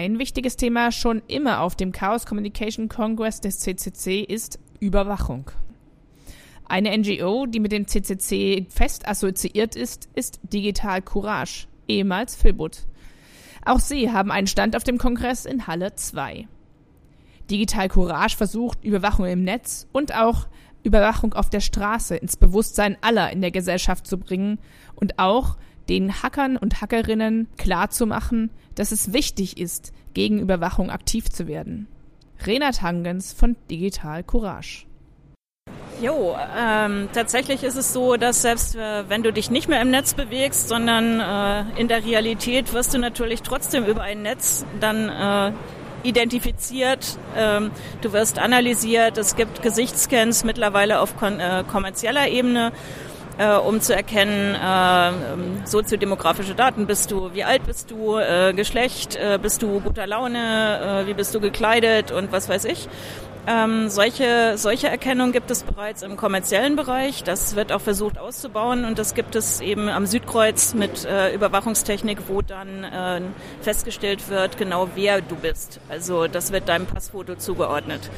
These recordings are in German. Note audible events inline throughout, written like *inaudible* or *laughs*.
Ein wichtiges Thema schon immer auf dem Chaos Communication Congress des CCC ist Überwachung. Eine NGO, die mit dem CCC fest assoziiert ist, ist Digital Courage, ehemals Philbut. Auch sie haben einen Stand auf dem Kongress in Halle 2. Digital Courage versucht Überwachung im Netz und auch Überwachung auf der Straße ins Bewusstsein aller in der Gesellschaft zu bringen und auch den Hackern und Hackerinnen klarzumachen, dass es wichtig ist, gegen Überwachung aktiv zu werden. Renat Hangens von Digital Courage. Jo, ähm, tatsächlich ist es so, dass selbst äh, wenn du dich nicht mehr im Netz bewegst, sondern äh, in der Realität wirst du natürlich trotzdem über ein Netz dann äh, identifiziert, ähm, du wirst analysiert, es gibt Gesichtsscans mittlerweile auf kon äh, kommerzieller Ebene äh, um zu erkennen, äh, ähm, soziodemografische Daten, bist du, wie alt bist du, äh, Geschlecht, äh, bist du guter Laune, äh, wie bist du gekleidet und was weiß ich. Ähm, solche, solche Erkennung gibt es bereits im kommerziellen Bereich. Das wird auch versucht auszubauen und das gibt es eben am Südkreuz mit äh, Überwachungstechnik, wo dann äh, festgestellt wird, genau wer du bist. Also das wird deinem Passfoto zugeordnet.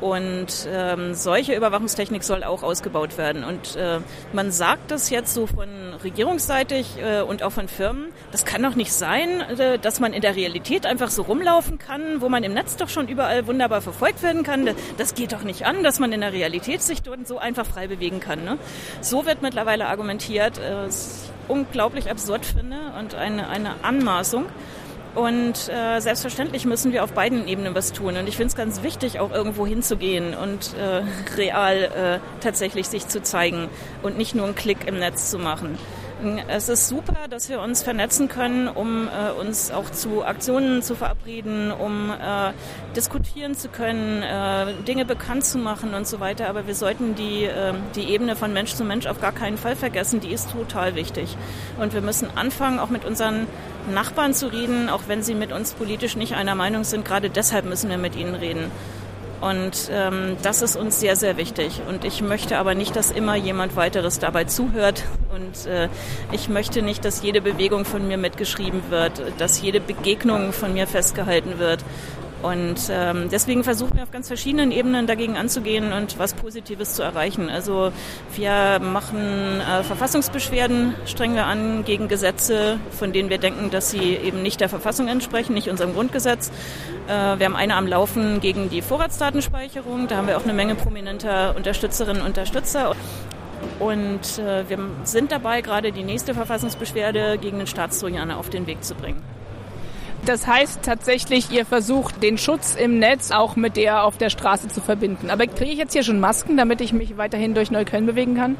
Und ähm, solche Überwachungstechnik soll auch ausgebaut werden. Und äh, man sagt das jetzt so von regierungsseitig äh, und auch von Firmen. Das kann doch nicht sein, äh, dass man in der Realität einfach so rumlaufen kann, wo man im Netz doch schon überall wunderbar verfolgt werden kann. Das geht doch nicht an, dass man in der Realität sich dort so einfach frei bewegen kann. Ne? So wird mittlerweile argumentiert. Äh, unglaublich absurd finde und eine, eine Anmaßung. Und äh, selbstverständlich müssen wir auf beiden Ebenen was tun. Und ich finde es ganz wichtig, auch irgendwo hinzugehen und äh, real äh, tatsächlich sich zu zeigen und nicht nur einen Klick im Netz zu machen. Es ist super, dass wir uns vernetzen können, um äh, uns auch zu Aktionen zu verabreden, um äh, diskutieren zu können, äh, Dinge bekannt zu machen und so weiter. Aber wir sollten die, äh, die Ebene von Mensch zu Mensch auf gar keinen Fall vergessen. Die ist total wichtig. Und wir müssen anfangen, auch mit unseren Nachbarn zu reden, auch wenn sie mit uns politisch nicht einer Meinung sind. Gerade deshalb müssen wir mit ihnen reden. Und ähm, das ist uns sehr, sehr wichtig. Und ich möchte aber nicht, dass immer jemand weiteres dabei zuhört. Und äh, ich möchte nicht, dass jede Bewegung von mir mitgeschrieben wird, dass jede Begegnung von mir festgehalten wird. Und ähm, deswegen versuchen wir auf ganz verschiedenen Ebenen dagegen anzugehen und was Positives zu erreichen. Also wir machen äh, Verfassungsbeschwerden, strengen wir an gegen Gesetze, von denen wir denken, dass sie eben nicht der Verfassung entsprechen, nicht unserem Grundgesetz. Äh, wir haben eine am Laufen gegen die Vorratsdatenspeicherung. Da haben wir auch eine Menge prominenter Unterstützerinnen und Unterstützer. Und äh, wir sind dabei, gerade die nächste Verfassungsbeschwerde gegen den Staatstrojaner auf den Weg zu bringen. Das heißt tatsächlich, ihr versucht den Schutz im Netz auch mit der auf der Straße zu verbinden. Aber kriege ich jetzt hier schon Masken, damit ich mich weiterhin durch Neukölln bewegen kann?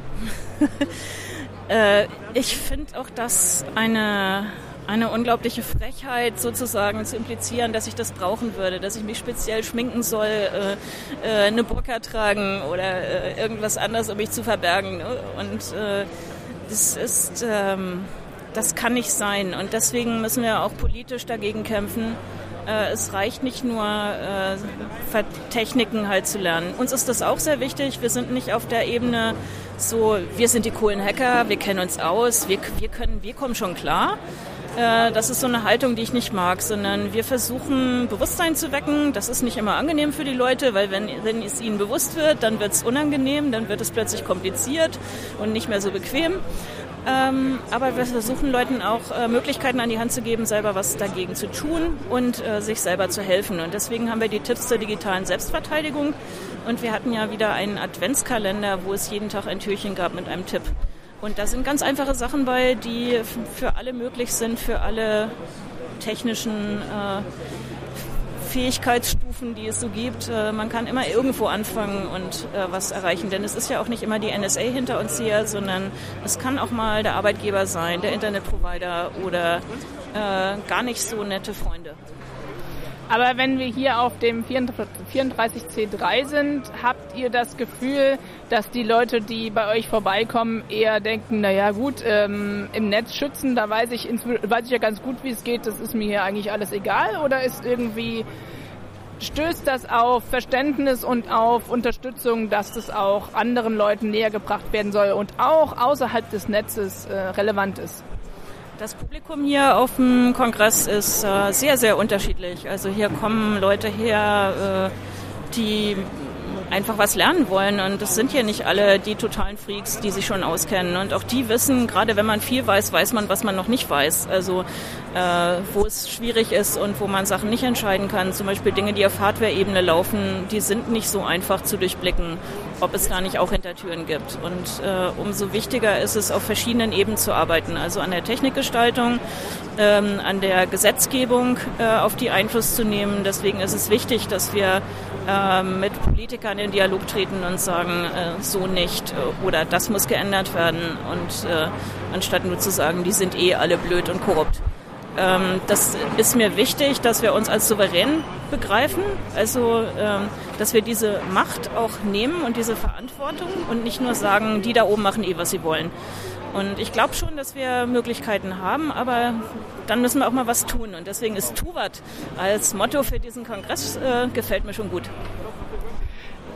*laughs* äh, ich finde auch das eine eine unglaubliche Frechheit sozusagen zu implizieren, dass ich das brauchen würde, dass ich mich speziell schminken soll, äh, äh, eine Burka tragen oder äh, irgendwas anderes, um mich zu verbergen. Und äh, das ist ähm, das kann nicht sein. Und deswegen müssen wir auch politisch dagegen kämpfen. Äh, es reicht nicht nur, äh, Techniken halt zu lernen. Uns ist das auch sehr wichtig. Wir sind nicht auf der Ebene so, wir sind die coolen Hacker, wir kennen uns aus, wir, wir können, wir kommen schon klar. Äh, das ist so eine Haltung, die ich nicht mag, sondern wir versuchen Bewusstsein zu wecken. Das ist nicht immer angenehm für die Leute, weil wenn, wenn es ihnen bewusst wird, dann wird es unangenehm, dann wird es plötzlich kompliziert und nicht mehr so bequem. Ähm, aber wir versuchen Leuten auch äh, Möglichkeiten an die Hand zu geben, selber was dagegen zu tun und äh, sich selber zu helfen. Und deswegen haben wir die Tipps zur digitalen Selbstverteidigung. Und wir hatten ja wieder einen Adventskalender, wo es jeden Tag ein Türchen gab mit einem Tipp. Und da sind ganz einfache Sachen bei, die für alle möglich sind, für alle technischen äh, Fähigkeitsstufen, die es so gibt. Äh, man kann immer irgendwo anfangen und äh, was erreichen, denn es ist ja auch nicht immer die NSA hinter uns hier, sondern es kann auch mal der Arbeitgeber sein, der Internetprovider oder äh, gar nicht so nette Freunde. Aber wenn wir hier auf dem 34C3 sind, habt ihr das Gefühl, dass die Leute, die bei euch vorbeikommen, eher denken, naja gut, ähm, im Netz schützen, da weiß ich, weiß ich ja ganz gut, wie es geht, das ist mir hier eigentlich alles egal? Oder ist irgendwie, stößt das auf Verständnis und auf Unterstützung, dass das auch anderen Leuten näher gebracht werden soll und auch außerhalb des Netzes äh, relevant ist? Das Publikum hier auf dem Kongress ist äh, sehr, sehr unterschiedlich. Also hier kommen Leute her, äh, die einfach was lernen wollen. Und das sind hier nicht alle die totalen Freaks, die sich schon auskennen. Und auch die wissen, gerade wenn man viel weiß, weiß man, was man noch nicht weiß. Also äh, wo es schwierig ist und wo man Sachen nicht entscheiden kann. Zum Beispiel Dinge, die auf Hardware-Ebene laufen, die sind nicht so einfach zu durchblicken, ob es da nicht auch Hintertüren gibt. Und äh, umso wichtiger ist es, auf verschiedenen Ebenen zu arbeiten. Also an der Technikgestaltung, ähm, an der Gesetzgebung äh, auf die Einfluss zu nehmen. Deswegen ist es wichtig, dass wir äh, mit Politikern in Dialog treten und sagen, äh, so nicht oder das muss geändert werden und äh, anstatt nur zu sagen, die sind eh alle blöd und korrupt. Ähm, das ist mir wichtig, dass wir uns als souverän begreifen, also ähm, dass wir diese Macht auch nehmen und diese Verantwortung und nicht nur sagen, die da oben machen eh, was sie wollen. Und ich glaube schon, dass wir Möglichkeiten haben, aber dann müssen wir auch mal was tun. Und deswegen ist Tuvat als Motto für diesen Kongress äh, gefällt mir schon gut.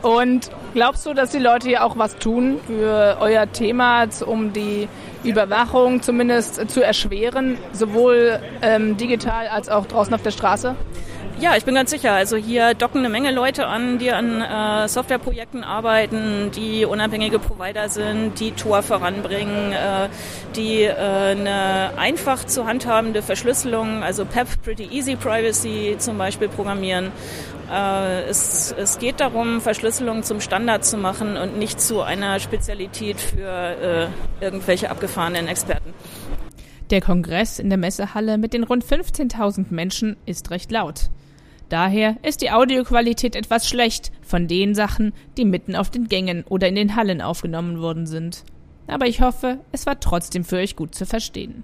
Und glaubst du, dass die Leute hier auch was tun für euer Thema, um die Überwachung zumindest zu erschweren, sowohl ähm, digital als auch draußen auf der Straße? Ja, ich bin ganz sicher. Also hier docken eine Menge Leute an, die an äh, Softwareprojekten arbeiten, die unabhängige Provider sind, die Tor voranbringen, äh, die äh, eine einfach zu handhabende Verschlüsselung, also PEP, Pretty Easy Privacy zum Beispiel programmieren. Äh, es, es geht darum, Verschlüsselung zum Standard zu machen und nicht zu einer Spezialität für äh, irgendwelche abgefahrenen Experten. Der Kongress in der Messehalle mit den rund 15.000 Menschen ist recht laut. Daher ist die Audioqualität etwas schlecht von den Sachen, die mitten auf den Gängen oder in den Hallen aufgenommen worden sind. Aber ich hoffe, es war trotzdem für euch gut zu verstehen.